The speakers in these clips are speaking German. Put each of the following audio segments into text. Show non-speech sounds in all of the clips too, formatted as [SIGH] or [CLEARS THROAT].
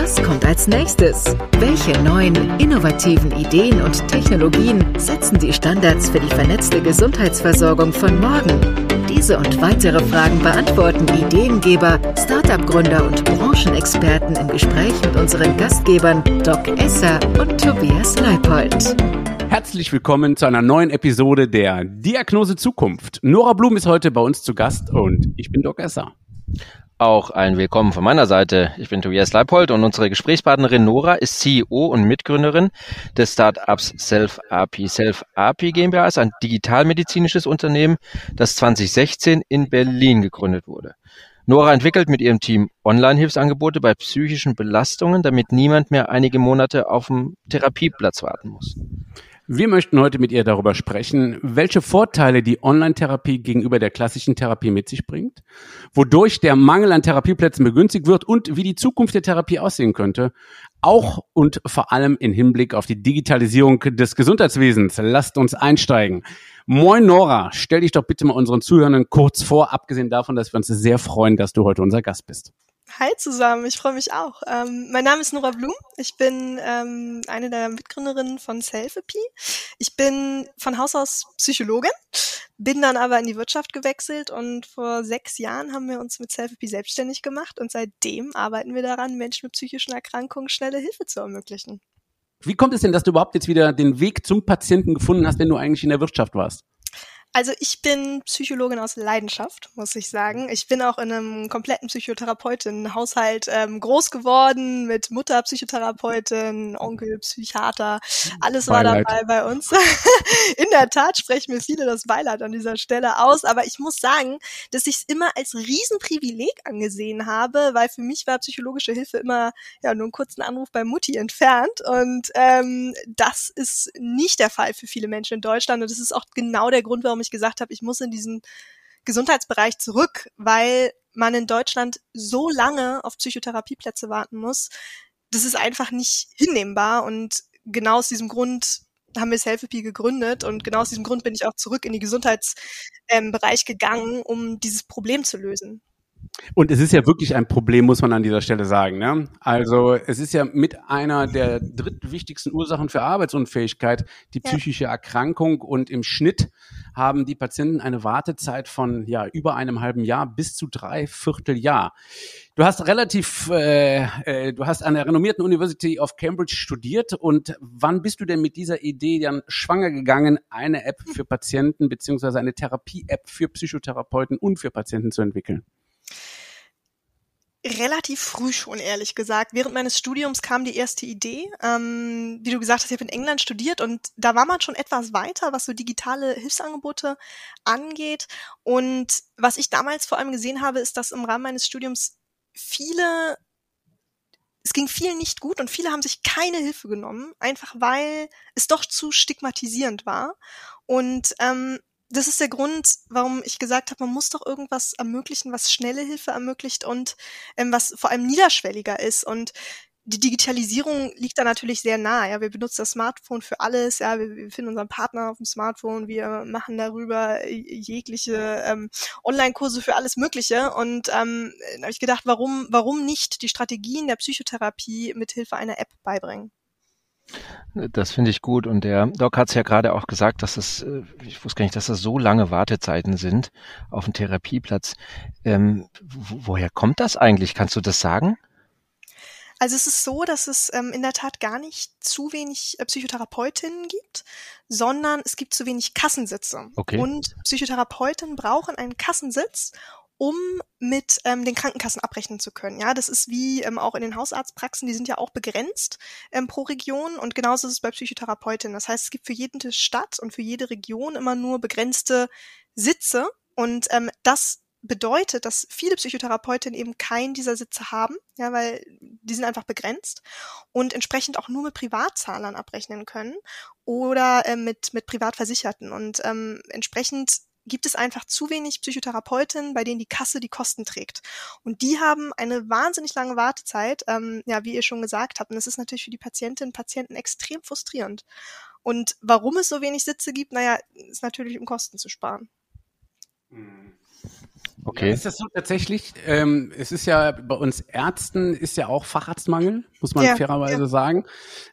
Was kommt als nächstes? Welche neuen, innovativen Ideen und Technologien setzen die Standards für die vernetzte Gesundheitsversorgung von morgen? Diese und weitere Fragen beantworten Ideengeber, Startup-Gründer und Branchenexperten im Gespräch mit unseren Gastgebern Doc Esser und Tobias Leipold. Herzlich willkommen zu einer neuen Episode der Diagnose Zukunft. Nora Blum ist heute bei uns zu Gast und ich bin Doc Esser. Auch ein Willkommen von meiner Seite. Ich bin Tobias Leipold und unsere Gesprächspartnerin Nora ist CEO und Mitgründerin des Startups Self-API. Self-API GmbH ist ein digitalmedizinisches Unternehmen, das 2016 in Berlin gegründet wurde. Nora entwickelt mit ihrem Team Online-Hilfsangebote bei psychischen Belastungen, damit niemand mehr einige Monate auf dem Therapieplatz warten muss. Wir möchten heute mit ihr darüber sprechen, welche Vorteile die Online-Therapie gegenüber der klassischen Therapie mit sich bringt, wodurch der Mangel an Therapieplätzen begünstigt wird und wie die Zukunft der Therapie aussehen könnte, auch und vor allem in Hinblick auf die Digitalisierung des Gesundheitswesens. Lasst uns einsteigen. Moin Nora, stell dich doch bitte mal unseren Zuhörern kurz vor, abgesehen davon, dass wir uns sehr freuen, dass du heute unser Gast bist. Hi zusammen, ich freue mich auch. Ähm, mein Name ist Nora Blum. Ich bin ähm, eine der Mitgründerinnen von Selfie. Ich bin von Haus aus Psychologin, bin dann aber in die Wirtschaft gewechselt und vor sechs Jahren haben wir uns mit Selfie selbstständig gemacht und seitdem arbeiten wir daran, Menschen mit psychischen Erkrankungen schnelle Hilfe zu ermöglichen. Wie kommt es denn, dass du überhaupt jetzt wieder den Weg zum Patienten gefunden hast, wenn du eigentlich in der Wirtschaft warst? Also ich bin Psychologin aus Leidenschaft, muss ich sagen. Ich bin auch in einem kompletten Psychotherapeutin-Haushalt ähm, groß geworden, mit Mutter Psychotherapeutin, Onkel Psychiater, alles Beileid. war dabei bei uns. [LAUGHS] in der Tat sprechen mir viele das Beileid an dieser Stelle aus, aber ich muss sagen, dass ich es immer als Riesenprivileg angesehen habe, weil für mich war psychologische Hilfe immer ja nur einen kurzen Anruf bei Mutti entfernt und ähm, das ist nicht der Fall für viele Menschen in Deutschland und das ist auch genau der Grund, warum warum ich gesagt habe, ich muss in diesen Gesundheitsbereich zurück, weil man in Deutschland so lange auf Psychotherapieplätze warten muss. Das ist einfach nicht hinnehmbar und genau aus diesem Grund haben wir Selfie gegründet und genau aus diesem Grund bin ich auch zurück in den Gesundheitsbereich ähm, gegangen, um dieses Problem zu lösen. Und es ist ja wirklich ein Problem, muss man an dieser Stelle sagen. Ne? Also es ist ja mit einer der drittwichtigsten Ursachen für Arbeitsunfähigkeit die psychische Erkrankung und im Schnitt haben die Patienten eine Wartezeit von ja über einem halben Jahr bis zu drei Vierteljahr. Du hast relativ, äh, äh, du hast an der renommierten University of Cambridge studiert und wann bist du denn mit dieser Idee dann schwanger gegangen, eine App für Patienten beziehungsweise eine Therapie-App für Psychotherapeuten und für Patienten zu entwickeln? Relativ früh schon, ehrlich gesagt. Während meines Studiums kam die erste Idee. Ähm, wie du gesagt hast, ich habe in England studiert und da war man schon etwas weiter, was so digitale Hilfsangebote angeht. Und was ich damals vor allem gesehen habe, ist, dass im Rahmen meines Studiums viele es ging vielen nicht gut und viele haben sich keine Hilfe genommen, einfach weil es doch zu stigmatisierend war. Und ähm, das ist der Grund, warum ich gesagt habe, man muss doch irgendwas ermöglichen, was schnelle Hilfe ermöglicht und ähm, was vor allem niederschwelliger ist. Und die Digitalisierung liegt da natürlich sehr nah. Ja, wir benutzen das Smartphone für alles. Ja, wir, wir finden unseren Partner auf dem Smartphone. Wir machen darüber jegliche ähm, Online-Kurse für alles Mögliche. Und ähm, habe ich gedacht, warum, warum nicht die Strategien der Psychotherapie mit Hilfe einer App beibringen? Das finde ich gut. Und der Doc hat es ja gerade auch gesagt, dass es, äh, ich wusste gar nicht, dass das so lange Wartezeiten sind auf dem Therapieplatz. Ähm, woher kommt das eigentlich? Kannst du das sagen? Also es ist so, dass es ähm, in der Tat gar nicht zu wenig äh, Psychotherapeutinnen gibt, sondern es gibt zu wenig Kassensitze. Okay. Und Psychotherapeutinnen brauchen einen Kassensitz, um mit ähm, den Krankenkassen abrechnen zu können. Ja, das ist wie ähm, auch in den Hausarztpraxen, die sind ja auch begrenzt ähm, pro Region und genauso ist es bei Psychotherapeutinnen. Das heißt, es gibt für jede Stadt und für jede Region immer nur begrenzte Sitze und ähm, das bedeutet, dass viele Psychotherapeutinnen eben keinen dieser Sitze haben, ja, weil die sind einfach begrenzt und entsprechend auch nur mit Privatzahlern abrechnen können oder äh, mit mit Privatversicherten und ähm, entsprechend gibt es einfach zu wenig Psychotherapeutinnen, bei denen die Kasse die Kosten trägt. Und die haben eine wahnsinnig lange Wartezeit, ähm, ja, wie ihr schon gesagt habt. Und das ist natürlich für die Patientinnen und Patienten extrem frustrierend. Und warum es so wenig Sitze gibt, naja, ist natürlich, um Kosten zu sparen. Okay. Ja, ist das so tatsächlich? Ähm, es ist ja bei uns Ärzten ist ja auch Facharztmangel, muss man ja, fairerweise ja. sagen.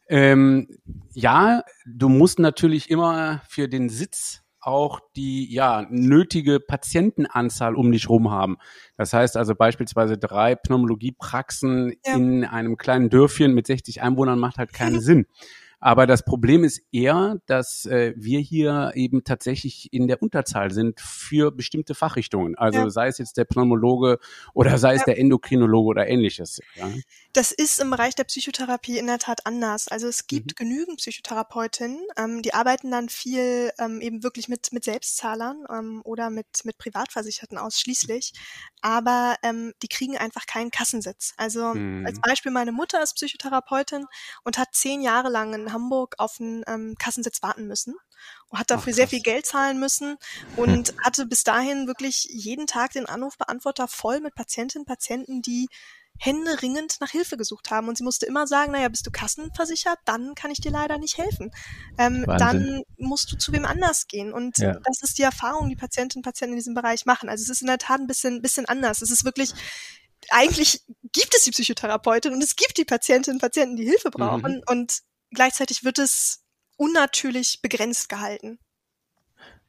Ähm, ja, du musst natürlich immer für den Sitz auch die ja nötige Patientenanzahl um dich rum haben. Das heißt also beispielsweise drei Pneumologiepraxen ja. in einem kleinen Dörfchen mit 60 Einwohnern macht halt keinen [LAUGHS] Sinn. Aber das Problem ist eher, dass äh, wir hier eben tatsächlich in der Unterzahl sind für bestimmte Fachrichtungen. Also ja. sei es jetzt der Pneumologe oder sei es der Endokrinologe oder ähnliches. Ja. Das ist im Bereich der Psychotherapie in der Tat anders. Also es gibt mhm. genügend Psychotherapeutinnen, ähm, die arbeiten dann viel ähm, eben wirklich mit, mit Selbstzahlern ähm, oder mit, mit Privatversicherten ausschließlich. Aber ähm, die kriegen einfach keinen Kassensitz. Also mhm. als Beispiel, meine Mutter ist Psychotherapeutin und hat zehn Jahre lang in Hamburg auf einen ähm, Kassensitz warten müssen und hat dafür Ach, sehr viel Geld zahlen müssen und hm. hatte bis dahin wirklich jeden Tag den Anrufbeantworter voll mit Patientinnen und Patienten, die händeringend nach Hilfe gesucht haben. Und sie musste immer sagen, naja, bist du kassenversichert, dann kann ich dir leider nicht helfen. Ähm, dann musst du zu wem anders gehen. Und ja. das ist die Erfahrung, die Patientinnen und Patienten in diesem Bereich machen. Also es ist in der Tat ein bisschen, bisschen anders. Es ist wirklich, eigentlich gibt es die Psychotherapeutin und es gibt die Patientinnen und Patienten, die Hilfe brauchen. Mhm. Und gleichzeitig wird es unnatürlich begrenzt gehalten.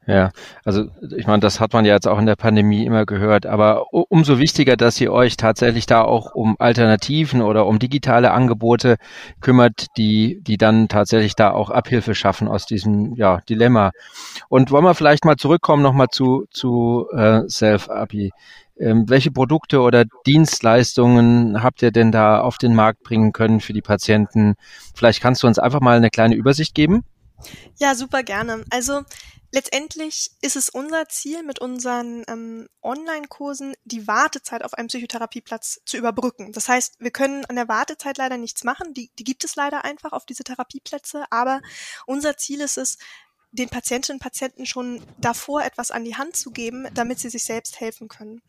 Ja, also ich meine, das hat man ja jetzt auch in der Pandemie immer gehört, aber umso wichtiger, dass ihr euch tatsächlich da auch um Alternativen oder um digitale Angebote kümmert, die, die dann tatsächlich da auch Abhilfe schaffen aus diesem ja, Dilemma. Und wollen wir vielleicht mal zurückkommen nochmal zu, zu äh, Self-API. Ähm, welche Produkte oder Dienstleistungen habt ihr denn da auf den Markt bringen können für die Patienten? Vielleicht kannst du uns einfach mal eine kleine Übersicht geben. Ja, super gerne. Also letztendlich ist es unser Ziel, mit unseren ähm, Online-Kursen die Wartezeit auf einem Psychotherapieplatz zu überbrücken. Das heißt, wir können an der Wartezeit leider nichts machen. Die, die gibt es leider einfach auf diese Therapieplätze. Aber unser Ziel ist es, den Patientinnen und Patienten schon davor etwas an die Hand zu geben, damit sie sich selbst helfen können.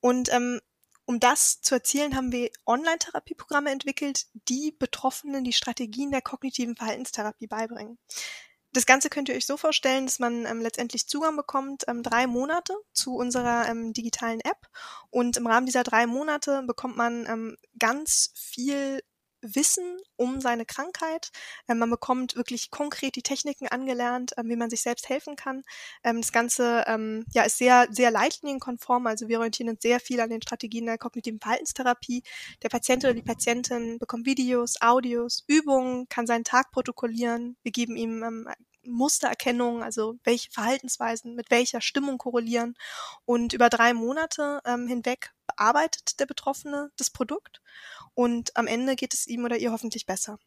Und ähm, um das zu erzielen, haben wir Online-Therapieprogramme entwickelt, die Betroffenen die Strategien der kognitiven Verhaltenstherapie beibringen. Das Ganze könnt ihr euch so vorstellen, dass man ähm, letztendlich Zugang bekommt, ähm, drei Monate zu unserer ähm, digitalen App. Und im Rahmen dieser drei Monate bekommt man ähm, ganz viel Wissen um seine Krankheit. Ähm, man bekommt wirklich konkret die Techniken angelernt, ähm, wie man sich selbst helfen kann. Ähm, das Ganze ähm, ja, ist sehr, sehr leitlinienkonform. Also wir orientieren uns sehr viel an den Strategien der kognitiven Verhaltenstherapie. Der Patient oder die Patientin bekommt Videos, Audios, Übungen, kann seinen Tag protokollieren. Wir geben ihm ähm, Mustererkennung, also welche Verhaltensweisen mit welcher Stimmung korrelieren. Und über drei Monate ähm, hinweg bearbeitet der Betroffene das Produkt und am Ende geht es ihm oder ihr hoffentlich besser.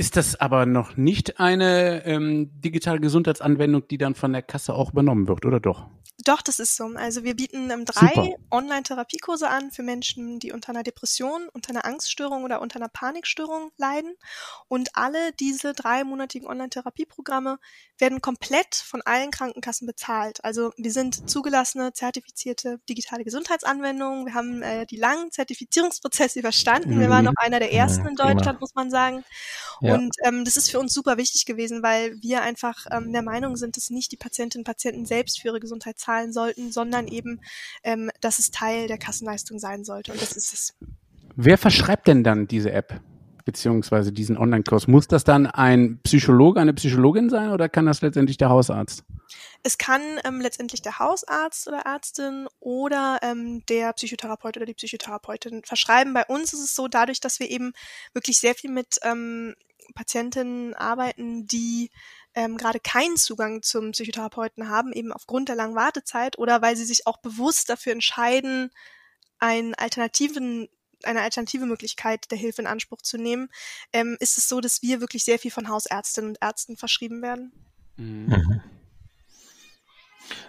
Ist das aber noch nicht eine ähm, digitale Gesundheitsanwendung, die dann von der Kasse auch übernommen wird, oder doch? Doch, das ist so. Also wir bieten ähm, drei Online-Therapiekurse an für Menschen, die unter einer Depression, unter einer Angststörung oder unter einer Panikstörung leiden. Und alle diese dreimonatigen Online-Therapieprogramme werden komplett von allen Krankenkassen bezahlt. Also wir sind zugelassene, zertifizierte digitale Gesundheitsanwendungen. Wir haben äh, die langen Zertifizierungsprozesse überstanden. Mhm. Wir waren noch einer der ersten in Deutschland, muss man sagen. Ja. Und ähm, das ist für uns super wichtig gewesen, weil wir einfach ähm, der Meinung sind, dass nicht die Patientinnen und Patienten selbst für ihre Gesundheit zahlen sollten, sondern eben, ähm, dass es Teil der Kassenleistung sein sollte. Und das ist es. Wer verschreibt denn dann diese App? beziehungsweise diesen Online-Kurs. Muss das dann ein Psychologe, eine Psychologin sein oder kann das letztendlich der Hausarzt? Es kann ähm, letztendlich der Hausarzt oder Ärztin oder ähm, der Psychotherapeut oder die Psychotherapeutin verschreiben. Bei uns ist es so, dadurch, dass wir eben wirklich sehr viel mit ähm, Patientinnen arbeiten, die ähm, gerade keinen Zugang zum Psychotherapeuten haben, eben aufgrund der langen Wartezeit oder weil sie sich auch bewusst dafür entscheiden, einen alternativen eine alternative Möglichkeit der Hilfe in Anspruch zu nehmen, ähm, ist es so, dass wir wirklich sehr viel von Hausärztinnen und Ärzten verschrieben werden. Mhm. Mhm.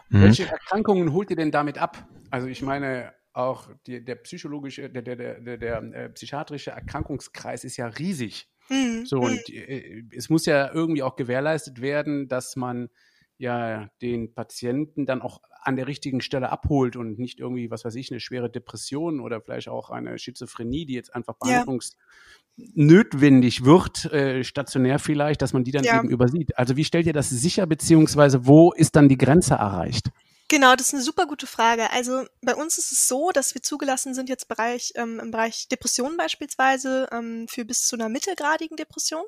mhm. Welche Erkrankungen holt ihr denn damit ab? Also ich meine, auch die, der psychologische, der, der, der, der, der äh, psychiatrische Erkrankungskreis ist ja riesig. Mhm. So, und mhm. äh, es muss ja irgendwie auch gewährleistet werden, dass man ja den Patienten dann auch an der richtigen Stelle abholt und nicht irgendwie, was weiß ich, eine schwere Depression oder vielleicht auch eine Schizophrenie, die jetzt einfach behandlungsnotwendig wird, äh, stationär vielleicht, dass man die dann Ja. eben übersieht. Also wie stellt ihr das sicher, beziehungsweise wo ist dann die Grenze erreicht? Genau, das ist eine super gute Frage. Also bei uns ist es so, dass wir zugelassen sind jetzt Bereich, ähm, im Bereich Depressionen beispielsweise ähm, für bis zu einer mittelgradigen Depression.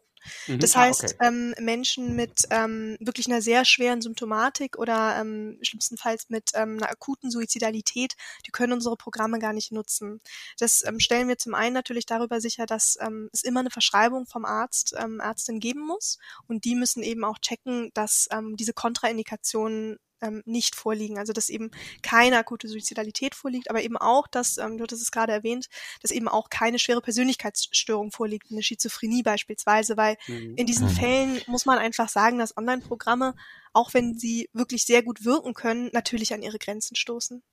Mhm. Das Ah, heißt, okay. ähm, Menschen mit ähm, wirklich einer sehr schweren Symptomatik oder ähm, schlimmstenfalls mit ähm, einer akuten Suizidalität, die können unsere Programme gar nicht nutzen. Das stellen wir zum einen natürlich darüber sicher, dass es immer eine Verschreibung vom Arzt, Ärztin geben muss und die müssen eben auch checken, dass diese Kontraindikationen ähm, nicht vorliegen. Also dass eben keine akute Suizidalität vorliegt, aber eben auch, dass, ähm, du hattest es gerade erwähnt, dass eben auch keine schwere Persönlichkeitsstörung vorliegt, eine Schizophrenie beispielsweise, weil Mhm. in diesen Mhm. Fällen muss man einfach sagen, dass Online-Programme, auch wenn sie wirklich sehr gut wirken können, natürlich an ihre Grenzen stoßen.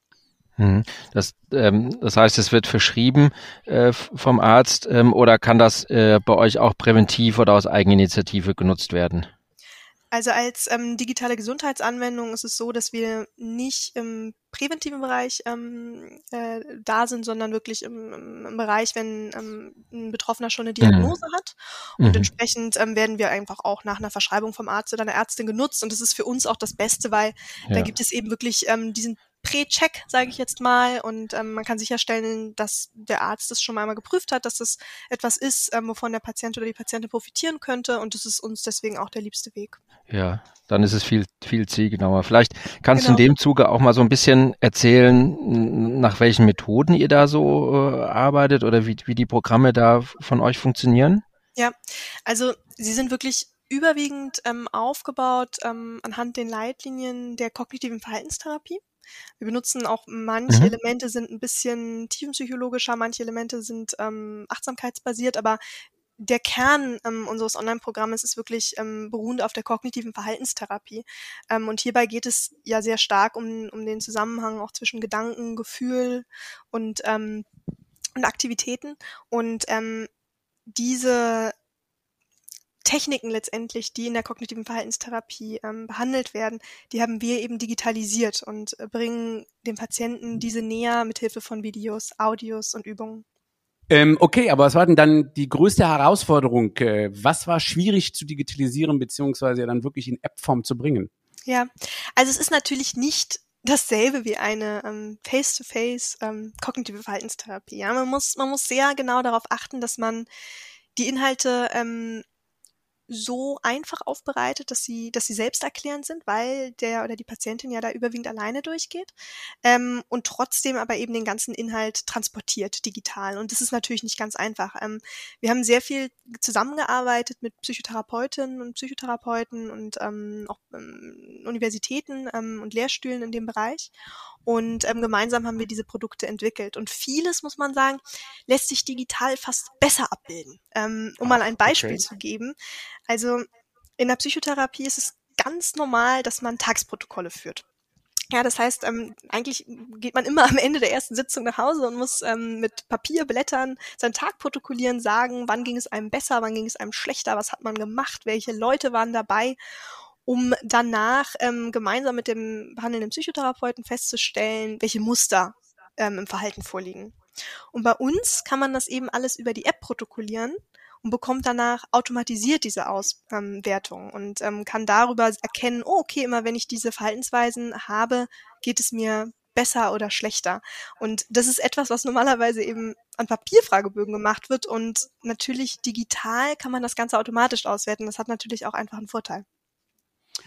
Mhm. Das, ähm, das heißt, es wird verschrieben äh, vom Arzt ähm, oder kann das äh, bei euch auch präventiv oder aus Eigeninitiative genutzt werden? Also als ähm, digitale Gesundheitsanwendung ist es so, dass wir nicht im präventiven Bereich ähm, äh, da sind, sondern wirklich im, im, Bereich, wenn ähm, ein Betroffener schon eine Diagnose hat. Und Mhm. entsprechend ähm, werden wir einfach auch nach einer Verschreibung vom Arzt oder einer Ärztin genutzt. Und das ist für uns auch das Beste, weil da Ja. gibt es eben wirklich ähm, diesen Prä-Check, sage ich jetzt mal, und ähm, man kann sicherstellen, dass der Arzt das schon mal einmal geprüft hat, dass das etwas ist, ähm, wovon der Patient oder die Patientin profitieren könnte. Und das ist uns deswegen auch der liebste Weg. Ja, dann ist es viel, viel zielgenauer. Vielleicht kannst du in Genau. dem Zuge auch mal so ein bisschen erzählen, nach welchen Methoden ihr da so äh, arbeitet oder wie, wie die Programme da von euch funktionieren? Also sie sind wirklich überwiegend ähm, aufgebaut ähm, anhand den Leitlinien der kognitiven Verhaltenstherapie. Wir benutzen auch manche Mhm. Elemente sind ein bisschen tiefenpsychologischer, manche Elemente sind ähm, achtsamkeitsbasiert, aber der Kern ähm, unseres Online-Programmes ist wirklich ähm, beruhend auf der kognitiven Verhaltenstherapie. Ähm, und hierbei geht es ja sehr stark um, um den Zusammenhang auch zwischen Gedanken, Gefühl und, ähm, und Aktivitäten. Und ähm, diese Techniken letztendlich, die in der kognitiven Verhaltenstherapie ähm, behandelt werden, die haben wir eben digitalisiert und äh, bringen dem Patienten diese näher mit Hilfe von Videos, Audios und Übungen. Ähm, okay, aber was war denn dann die größte Herausforderung? Äh, was war schwierig zu digitalisieren, beziehungsweise dann wirklich in App-Form zu bringen? Ja, also es ist natürlich nicht dasselbe wie eine ähm, Face-to-Face ähm, kognitive Verhaltenstherapie. Ja, man muss man muss sehr genau darauf achten, dass man die Inhalte ähm, so einfach aufbereitet, dass sie, dass sie selbsterklärend sind, weil der oder die Patientin ja da überwiegend alleine durchgeht ähm, und trotzdem aber eben den ganzen Inhalt transportiert digital. Und das ist natürlich nicht ganz einfach. Ähm, wir haben sehr viel zusammengearbeitet mit Psychotherapeutinnen und Psychotherapeuten und ähm, auch ähm, Universitäten ähm, und Lehrstühlen in dem Bereich. Und ähm, gemeinsam haben wir diese Produkte entwickelt. Und vieles, muss man sagen, lässt sich digital fast besser abbilden. Ähm, um mal ein Beispiel okay. zu geben. Also in der Psychotherapie ist es ganz normal, dass man Tagesprotokolle führt. Ja, das heißt, ähm, eigentlich geht man immer am Ende der ersten Sitzung nach Hause und muss ähm, mit Papier blättern, seinen Tag protokollieren, sagen, wann ging es einem besser, wann ging es einem schlechter, was hat man gemacht, welche Leute waren dabei, um danach ähm, gemeinsam mit dem behandelnden Psychotherapeuten festzustellen, welche Muster ähm, im Verhalten vorliegen. Und bei uns kann man das eben alles über die App protokollieren und bekommt danach automatisiert diese Auswertung und ähm, kann darüber erkennen, oh, okay, immer wenn ich diese Verhaltensweisen habe, geht es mir besser oder schlechter. Und das ist etwas, was normalerweise eben an Papierfragebögen gemacht wird und natürlich digital kann man das Ganze automatisch auswerten. Das hat natürlich auch einfach einen Vorteil.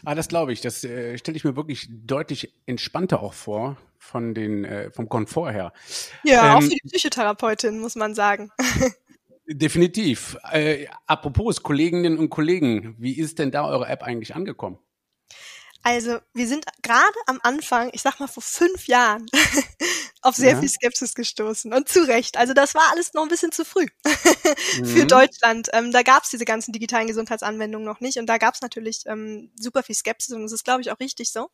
Ah, das glaube ich. Das äh, stelle ich mir wirklich deutlich entspannter auch vor von den äh, vom Komfort her. Ja, auch Ähm, für die Psychotherapeutin, muss man sagen. [LAUGHS] Definitiv. Äh, apropos Kolleginnen und Kollegen, wie ist denn da eure App eigentlich angekommen? Also, wir sind gerade am Anfang, ich sag mal vor fünf Jahren, [LAUGHS] auf sehr Ja. viel Skepsis gestoßen. Und zu Recht. Also, das war alles noch ein bisschen zu früh [LAUGHS] für Mhm. Deutschland. Ähm, da gab's diese ganzen digitalen Gesundheitsanwendungen noch nicht. Und da gab's natürlich ähm, super viel Skepsis. Und das ist, glaube ich, auch richtig so.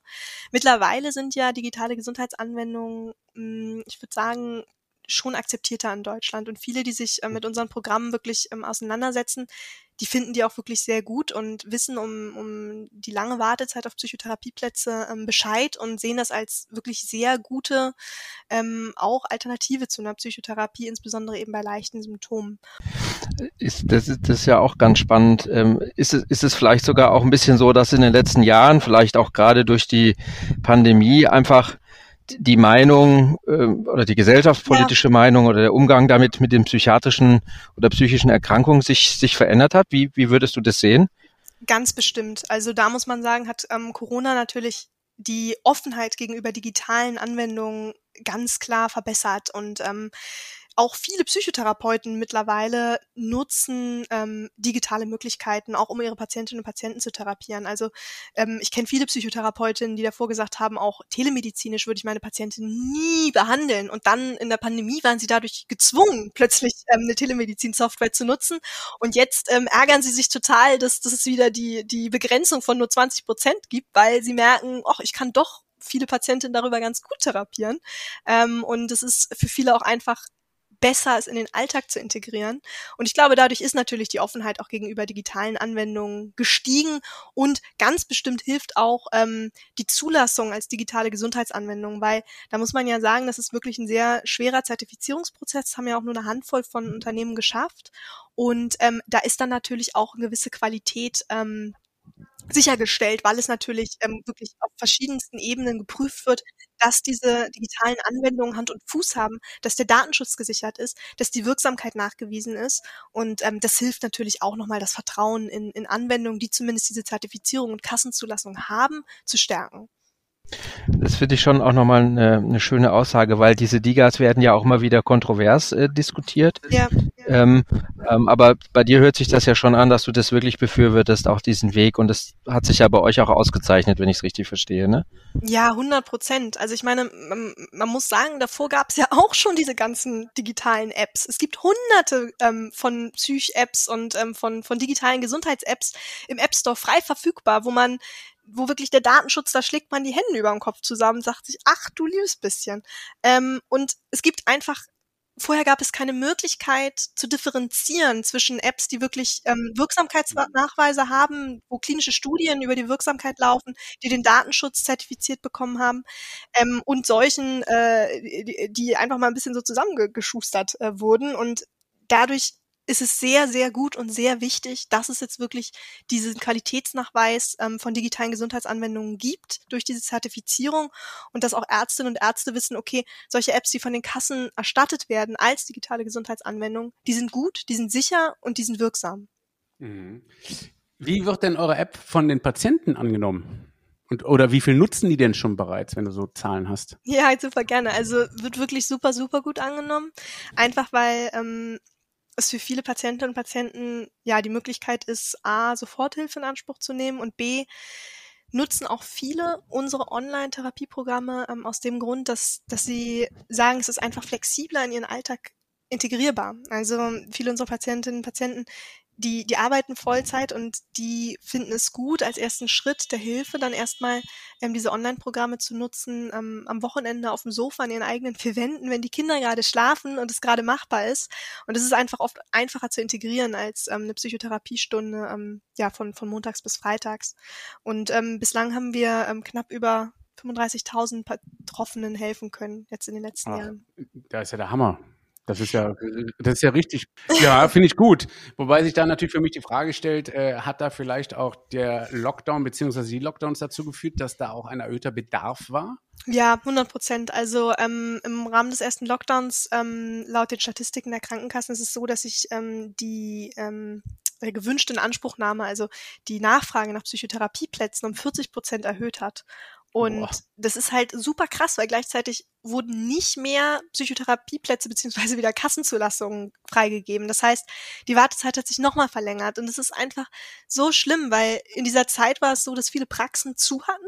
Mittlerweile sind ja digitale Gesundheitsanwendungen, mh, ich würde sagen, schon akzeptierter in Deutschland. Und viele, die sich äh, mit unseren Programmen wirklich ähm, auseinandersetzen, die finden die auch wirklich sehr gut und wissen um, um die lange Wartezeit auf Psychotherapieplätze ähm, Bescheid und sehen das als wirklich sehr gute ähm, auch Alternative zu einer Psychotherapie, insbesondere eben bei leichten Symptomen. Ist, das, ist, das ist ja auch ganz spannend. Ähm, ist, es, ist es vielleicht sogar auch ein bisschen so, dass in den letzten Jahren, vielleicht auch gerade durch die Pandemie, einfach die Meinung äh, oder die gesellschaftspolitische ja. Meinung oder der Umgang damit mit den psychiatrischen oder psychischen Erkrankungen sich, sich verändert hat? Wie, wie würdest du das sehen? Ganz bestimmt. Also da muss man sagen, hat ähm, Corona natürlich die Offenheit gegenüber digitalen Anwendungen ganz klar verbessert und ähm, auch viele Psychotherapeuten mittlerweile nutzen ähm, digitale Möglichkeiten, auch um ihre Patientinnen und Patienten zu therapieren. Also ähm, ich kenne viele Psychotherapeutinnen, die davor gesagt haben, auch telemedizinisch würde ich meine Patientin nie behandeln. Und dann in der Pandemie waren sie dadurch gezwungen, plötzlich ähm, eine Telemedizin-Software zu nutzen. Und jetzt ähm, ärgern sie sich total, dass, dass es wieder die, die Begrenzung von nur 20 Prozent gibt, weil sie merken, ach, ich kann doch viele Patientinnen darüber ganz gut therapieren. Ähm, und es ist für viele auch einfach besser es in den Alltag zu integrieren. Und ich glaube, dadurch ist natürlich die Offenheit auch gegenüber digitalen Anwendungen gestiegen und ganz bestimmt hilft auch ähm, die Zulassung als digitale Gesundheitsanwendung, weil da muss man ja sagen, das ist wirklich ein sehr schwerer Zertifizierungsprozess, das haben ja auch nur eine Handvoll von Unternehmen geschafft. Und ähm, da ist dann natürlich auch eine gewisse Qualität ähm, sichergestellt, weil es natürlich ähm, wirklich auf verschiedensten Ebenen geprüft wird, dass diese digitalen Anwendungen Hand und Fuß haben, dass der Datenschutz gesichert ist, dass die Wirksamkeit nachgewiesen ist. Und ähm, das hilft natürlich auch nochmal, das Vertrauen in, in Anwendungen, die zumindest diese Zertifizierung und Kassenzulassung haben, zu stärken. Das finde ich schon auch nochmal eine, eine schöne Aussage, weil diese Digas werden ja auch immer wieder kontrovers äh, diskutiert. Ja. Ähm, ähm, aber bei dir hört sich das ja schon an, dass du das wirklich befürwortest, auch diesen Weg. Und das hat sich ja bei euch auch ausgezeichnet, wenn ich es richtig verstehe, ne? Ja, 100 Prozent. Also ich meine, man, man muss sagen, davor gab es ja [LAUGHS] auch schon diese ganzen digitalen Apps. Es gibt hunderte ähm, von Psych-Apps und ähm, von, von digitalen Gesundheits-Apps im App Store frei verfügbar, wo man wo wirklich der Datenschutz, da schlägt man die Hände über den Kopf zusammen, sagt sich, ach du liebes bisschen. Ähm, und es gibt einfach vorher gab es keine Möglichkeit zu differenzieren zwischen Apps, die wirklich ähm, Wirksamkeitsnachweise haben, wo klinische Studien über die Wirksamkeit laufen, die den Datenschutz zertifiziert bekommen haben, ähm, und solchen, äh, die, die, einfach mal ein bisschen so zusammengeschustert äh, wurden. Und dadurch ist es sehr, sehr gut und sehr wichtig, dass es jetzt wirklich diesen Qualitätsnachweis ähm, von digitalen Gesundheitsanwendungen gibt durch diese Zertifizierung und dass auch Ärztinnen und Ärzte wissen, okay, solche Apps, die von den Kassen erstattet werden als digitale Gesundheitsanwendung, die sind gut, die sind sicher und die sind wirksam. Mhm. Wie wird denn eure App von den Patienten angenommen? Und, oder wie viel nutzen die denn schon bereits, wenn du so Zahlen hast? Ja, super gerne. Also wird wirklich super, super gut angenommen. Einfach weil ähm, es für viele Patientinnen und Patienten ja die Möglichkeit ist, A, Soforthilfe in Anspruch zu nehmen und B, nutzen auch viele unsere Online-Therapieprogramme ähm, aus dem Grund, dass, dass sie sagen, es ist einfach flexibler in ihren Alltag integrierbar. Also viele unserer Patientinnen und Patienten die, die arbeiten Vollzeit und die finden es gut, als ersten Schritt der Hilfe dann erstmal ähm, diese Online-Programme zu nutzen, ähm, am Wochenende auf dem Sofa in ihren eigenen vier Wänden, wenn die Kinder gerade schlafen und es gerade machbar ist. Und es ist einfach oft einfacher zu integrieren als ähm, eine Psychotherapiestunde, ähm, ja, von, von montags bis freitags. Und ähm, bislang haben wir ähm, knapp über 35.000 Betroffenen helfen können, jetzt in den letzten Ach, Jahren. Da ist ja der Hammer. Das ist ja, das ist ja richtig. Ja, finde ich gut. Wobei sich da natürlich für mich die Frage stellt, äh, hat da vielleicht auch der Lockdown beziehungsweise die Lockdowns dazu geführt, dass da auch ein erhöhter Bedarf war? Ja, 100 Prozent. Also ähm, im Rahmen des ersten Lockdowns, ähm, laut den Statistiken der Krankenkassen, ist es so, dass sich ähm, die ähm, gewünschte Inanspruchnahme, also die Nachfrage nach Psychotherapieplätzen um 40 Prozent erhöht hat. Und Boah. das ist halt super krass, weil gleichzeitig wurden nicht mehr Psychotherapieplätze beziehungsweise wieder Kassenzulassungen freigegeben. Das heißt, die Wartezeit hat sich nochmal verlängert. Und es ist einfach so schlimm, weil in dieser Zeit war es so, dass viele Praxen zu hatten.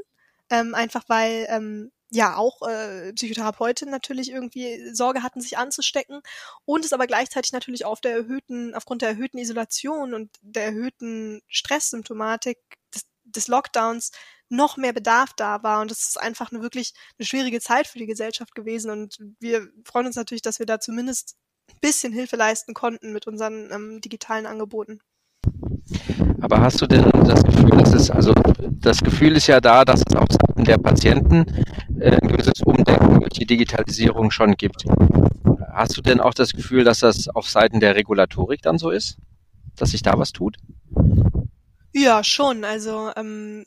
Ähm, einfach weil ähm, ja auch äh, Psychotherapeutinnen natürlich irgendwie Sorge hatten, sich anzustecken und es aber gleichzeitig natürlich auf der erhöhten, aufgrund der erhöhten Isolation und der erhöhten Stresssymptomatik des, des Lockdowns noch mehr Bedarf da war. Und das ist einfach eine wirklich eine schwierige Zeit für die Gesellschaft gewesen. Und wir freuen uns natürlich, dass wir da zumindest ein bisschen Hilfe leisten konnten mit unseren ähm, digitalen Angeboten. Aber hast du denn das Gefühl, dass es, also das Gefühl ist ja da, dass es auf Seiten der Patienten äh, ein gewisses Umdenken durch die Digitalisierung schon gibt. Hast du denn auch das Gefühl, dass das auf Seiten der Regulatorik dann so ist? Dass sich da was tut? Ja, schon. Also ähm,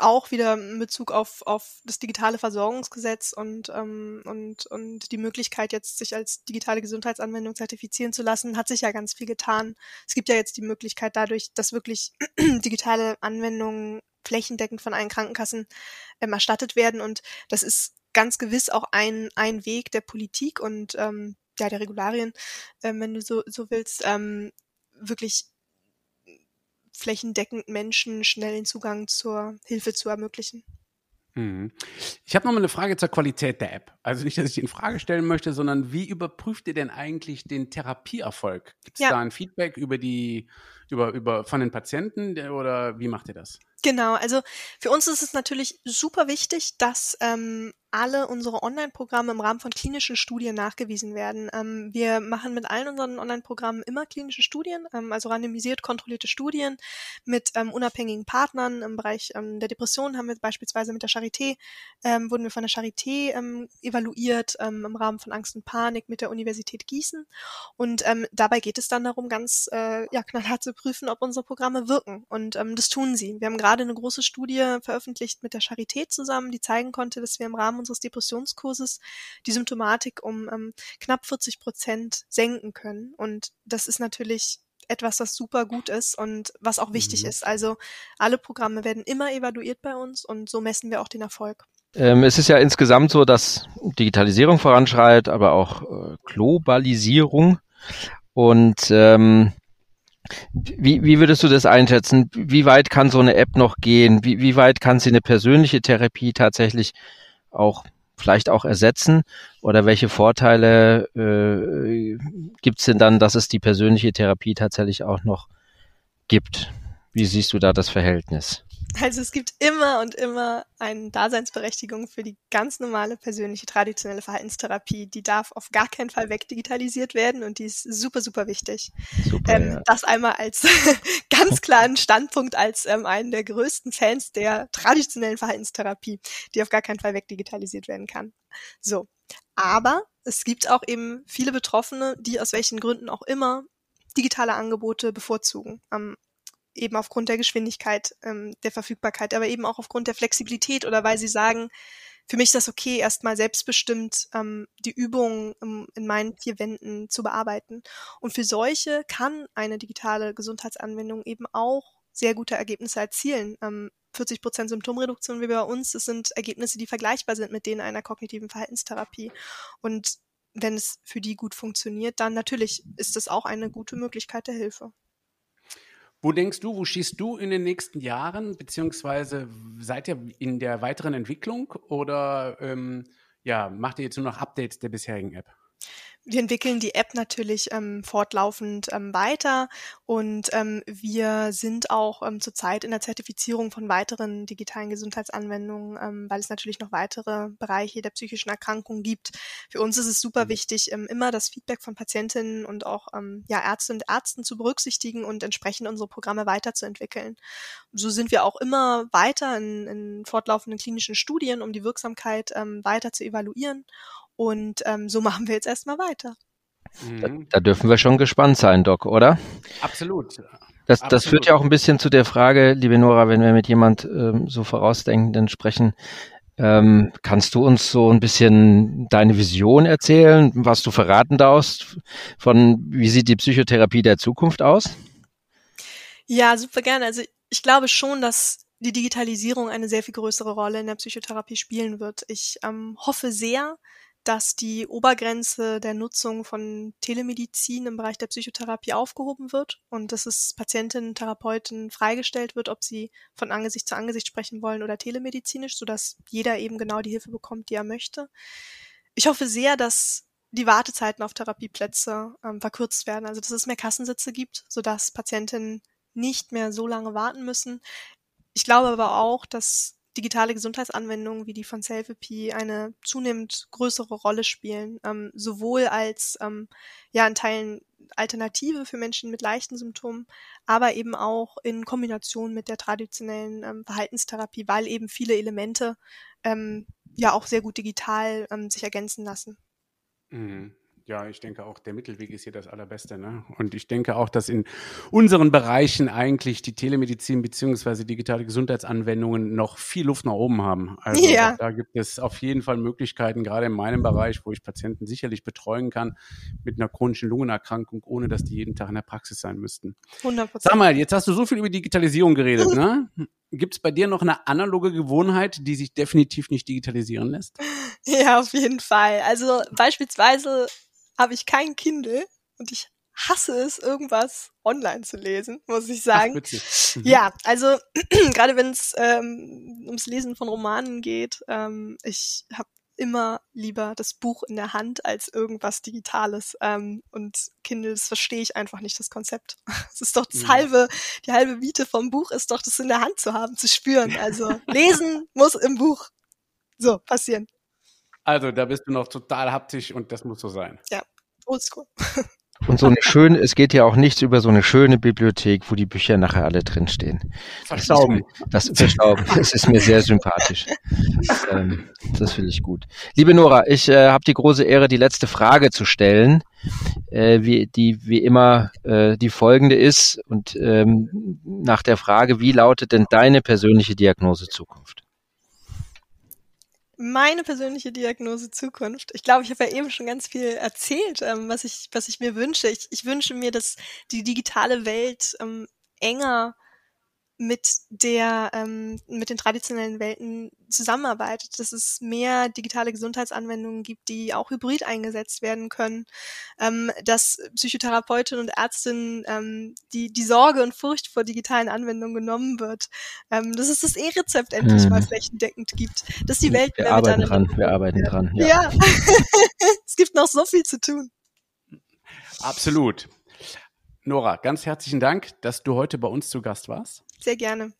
auch wieder in Bezug auf, auf das digitale Versorgungsgesetz und, ähm, und, und die Möglichkeit, jetzt sich als digitale Gesundheitsanwendung zertifizieren zu lassen, hat sich ja ganz viel getan. Es gibt ja jetzt die Möglichkeit dadurch, dass wirklich [CLEARS THROAT] digitale Anwendungen flächendeckend von allen Krankenkassen ähm, erstattet werden. Und das ist ganz gewiss auch ein, ein Weg der Politik und ähm, ja, der Regularien, ähm, wenn du so, so willst, ähm, wirklich flächendeckend Menschen schnellen Zugang zur Hilfe zu ermöglichen. Mhm. Ich habe noch mal eine Frage zur Qualität der App. Also nicht, dass ich die in Frage stellen möchte, sondern wie überprüft ihr denn eigentlich den Therapieerfolg? Gibt es ja. da ein Feedback über die, über, über von den Patienten oder wie macht ihr das? Genau, also für uns ist es natürlich super wichtig, dass ähm, alle unsere Online-Programme im Rahmen von klinischen Studien nachgewiesen werden. Ähm, wir machen mit allen unseren Online-Programmen immer klinische Studien, ähm, also randomisiert kontrollierte Studien mit ähm, unabhängigen Partnern. Im Bereich ähm, der Depression haben wir beispielsweise mit der Charité, ähm, wurden wir von der Charité ähm, evaluiert, im Rahmen von Angst und Panik mit der Universität Gießen. Und dabei geht es dann darum, ganz äh, ja, knallhart zu prüfen, ob unsere Programme wirken. Und das tun sie. Wir haben gerade eine große Studie veröffentlicht mit der Charité zusammen, die zeigen konnte, dass wir im Rahmen unseres Depressionskurses die Symptomatik um ähm, knapp 40 Prozent senken können. Und das ist natürlich etwas, was super gut ist und was auch wichtig mhm. ist. Also alle Programme werden immer evaluiert bei uns und so messen wir auch den Erfolg. Ähm, es ist ja insgesamt so, dass Digitalisierung voranschreitet, aber auch äh, Globalisierung. Und ähm, wie, wie würdest du das einschätzen? Wie weit kann so eine App noch gehen? Wie, wie weit kann sie eine persönliche Therapie tatsächlich auch vielleicht auch ersetzen? Oder welche Vorteile äh, gibt es denn dann, dass es die persönliche Therapie tatsächlich auch noch gibt? Wie siehst du da das Verhältnis? Also es gibt immer und immer eine Daseinsberechtigung für die ganz normale persönliche traditionelle Verhaltenstherapie. Die darf auf gar keinen Fall wegdigitalisiert werden und die ist super, super wichtig. Super, ähm, ja. Das einmal als [LAUGHS] ganz klaren Standpunkt als ähm, einen der größten Fans der traditionellen Verhaltenstherapie, die auf gar keinen Fall wegdigitalisiert werden kann. So. Aber es gibt auch eben viele Betroffene, die aus welchen Gründen auch immer digitale Angebote bevorzugen. Ähm, eben aufgrund der Geschwindigkeit, ähm, der Verfügbarkeit, aber eben auch aufgrund der Flexibilität oder weil sie sagen, für mich ist das okay, erstmal selbstbestimmt ähm, die Übungen ähm, in meinen vier Wänden zu bearbeiten. Und für solche kann eine digitale Gesundheitsanwendung eben auch sehr gute Ergebnisse erzielen. Ähm, 40 Prozent Symptomreduktion wie bei uns, das sind Ergebnisse, die vergleichbar sind mit denen einer kognitiven Verhaltenstherapie. Und wenn es für die gut funktioniert, dann natürlich ist das auch eine gute Möglichkeit der Hilfe. Wo denkst du, wo schießt du in den nächsten Jahren, beziehungsweise seid ihr in der weiteren Entwicklung oder ähm, ja, macht ihr jetzt nur noch Updates der bisherigen App? Wir entwickeln die App natürlich ähm, fortlaufend ähm, weiter und ähm, wir sind auch ähm, zurzeit in der Zertifizierung von weiteren digitalen Gesundheitsanwendungen, ähm, weil es natürlich noch weitere Bereiche der psychischen Erkrankung gibt. Für uns ist es super mhm. wichtig, ähm, immer das Feedback von Patientinnen und auch ähm, ja, Ärzte und Ärzten zu berücksichtigen und entsprechend unsere Programme weiterzuentwickeln. So sind wir auch immer weiter in, in fortlaufenden klinischen Studien, um die Wirksamkeit ähm, weiter zu evaluieren und ähm, so machen wir jetzt erstmal weiter. Da, da, dürfen wir schon gespannt sein, Doc, oder? Absolut. Das, Absolut. das führt ja auch ein bisschen zu der Frage, liebe Nora, wenn wir mit jemand ähm, so vorausdenkenden sprechen, ähm, kannst du uns so ein bisschen deine Vision erzählen, was du verraten darfst von wie sieht die Psychotherapie der Zukunft aus? Ja, super gerne. Also ich glaube schon, dass die Digitalisierung eine sehr viel größere Rolle in der Psychotherapie spielen wird. Ich ähm, hoffe sehr, dass die Obergrenze der Nutzung von Telemedizin im Bereich der Psychotherapie aufgehoben wird und dass es Patientinnen Therapeuten freigestellt wird, ob sie von Angesicht zu Angesicht sprechen wollen oder telemedizinisch, sodass jeder eben genau die Hilfe bekommt, die er möchte. Ich hoffe sehr, dass die Wartezeiten auf Therapieplätze ähm, verkürzt werden, also dass es mehr Kassensitze gibt, sodass Patientinnen nicht mehr so lange warten müssen. Ich glaube aber auch, dass digitale Gesundheitsanwendungen wie die von Selfie eine zunehmend größere Rolle spielen, ähm, sowohl als ähm, ja in Teilen Alternative für Menschen mit leichten Symptomen, aber eben auch in Kombination mit der traditionellen ähm, Verhaltenstherapie, weil eben viele Elemente ähm, ja auch sehr gut digital ähm, sich ergänzen lassen. Mhm. Ja, ich denke auch, der Mittelweg ist hier das Allerbeste. Ne? Und ich denke auch, dass in unseren Bereichen eigentlich die Telemedizin beziehungsweise digitale Gesundheitsanwendungen noch viel Luft nach oben haben. Also ja. da gibt es auf jeden Fall Möglichkeiten, gerade in meinem Bereich, wo ich Patienten sicherlich betreuen kann mit einer chronischen Lungenerkrankung, ohne dass die jeden Tag in der Praxis sein müssten. 100%. Sag mal, jetzt hast du so viel über Digitalisierung geredet. [LAUGHS] ne? Gibt es bei dir noch eine analoge Gewohnheit, die sich definitiv nicht digitalisieren lässt? Ja, auf jeden Fall. Also beispielsweise habe ich kein Kindle und ich hasse es, irgendwas online zu lesen, muss ich sagen. Ach, mhm. Ja, also [CLEARS THROAT] gerade wenn es ähm, ums Lesen von Romanen geht, ähm, ich habe immer lieber das Buch in der Hand als irgendwas Digitales. Ähm, und Kindles verstehe ich einfach nicht das Konzept. [LAUGHS] Es ist doch das mhm. halbe, die halbe Miete vom Buch ist doch, das in der Hand zu haben, zu spüren. Also [LAUGHS] lesen muss im Buch so passieren. Also, da bist du noch total haptisch und das muss so sein. Ja, oldschool. [LAUGHS] Und so eine schöne, es geht ja auch nichts über so eine schöne Bibliothek, wo die Bücher nachher alle drinstehen. Verstauben. Das, Verstauben. Das ist mir sehr sympathisch. Ähm, das finde ich gut. Liebe Nora, ich äh, habe die große Ehre, die letzte Frage zu stellen, äh, wie, die wie immer äh, die folgende ist. Und ähm, nach der Frage, wie lautet denn deine persönliche Diagnose Zukunft? Meine persönliche Diagnose Zukunft. Ich glaube, ich habe ja eben schon ganz viel erzählt, ähm, was ich, was ich mir wünsche. Ich, ich wünsche mir, dass die digitale Welt ähm, enger mit der ähm, mit den traditionellen Welten zusammenarbeitet, dass es mehr digitale Gesundheitsanwendungen gibt, die auch hybrid eingesetzt werden können, ähm, dass Psychotherapeutinnen und Ärztinnen ähm, die die Sorge und Furcht vor digitalen Anwendungen genommen wird, ähm, dass es das E-Rezept endlich hm. mal flächendeckend gibt, dass die Welt wir arbeiten dran, wir arbeiten dran. Ja, ja. [LAUGHS] es gibt noch so viel zu tun. Absolut. Nora, ganz herzlichen Dank, dass du heute bei uns zu Gast warst. Sehr gerne.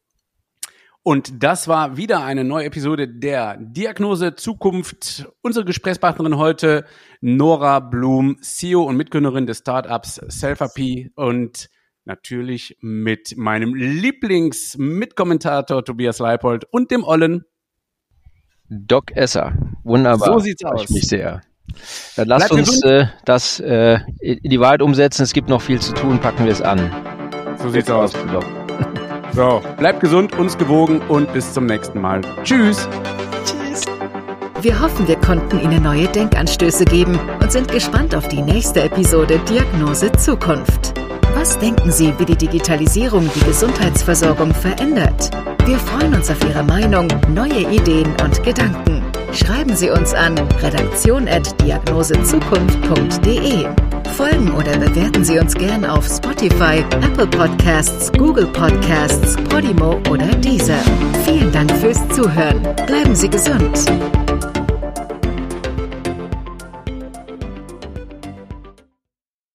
Und das war wieder eine neue Episode der Diagnose Zukunft. Unsere Gesprächspartnerin heute, Nora Blum, CEO und Mitgründerin des Startups Selfie und natürlich mit meinem Lieblings-Mitkommentator Tobias Leipold und dem Ollen. Doc Esser. Wunderbar. So sieht's aus. Ich mich sehr. Dann lasst uns äh, das äh, in die Wahrheit umsetzen. Es gibt noch viel zu tun. Packen wir es an. So sieht's aus. Doc. So, bleibt gesund, uns gewogen und bis zum nächsten Mal. Tschüss. Tschüss. Wir hoffen, wir konnten Ihnen neue Denkanstöße geben und sind gespannt auf die nächste Episode Diagnose Zukunft. Was denken Sie, wie die Digitalisierung die Gesundheitsversorgung verändert? Wir freuen uns auf Ihre Meinung, neue Ideen und Gedanken. Schreiben Sie uns an redaktion.diagnosezukunft.de. Folgen oder bewerten Sie uns gern auf Spotify, Apple Podcasts, Google Podcasts, Podimo oder Deezer. Vielen Dank fürs Zuhören. Bleiben Sie gesund.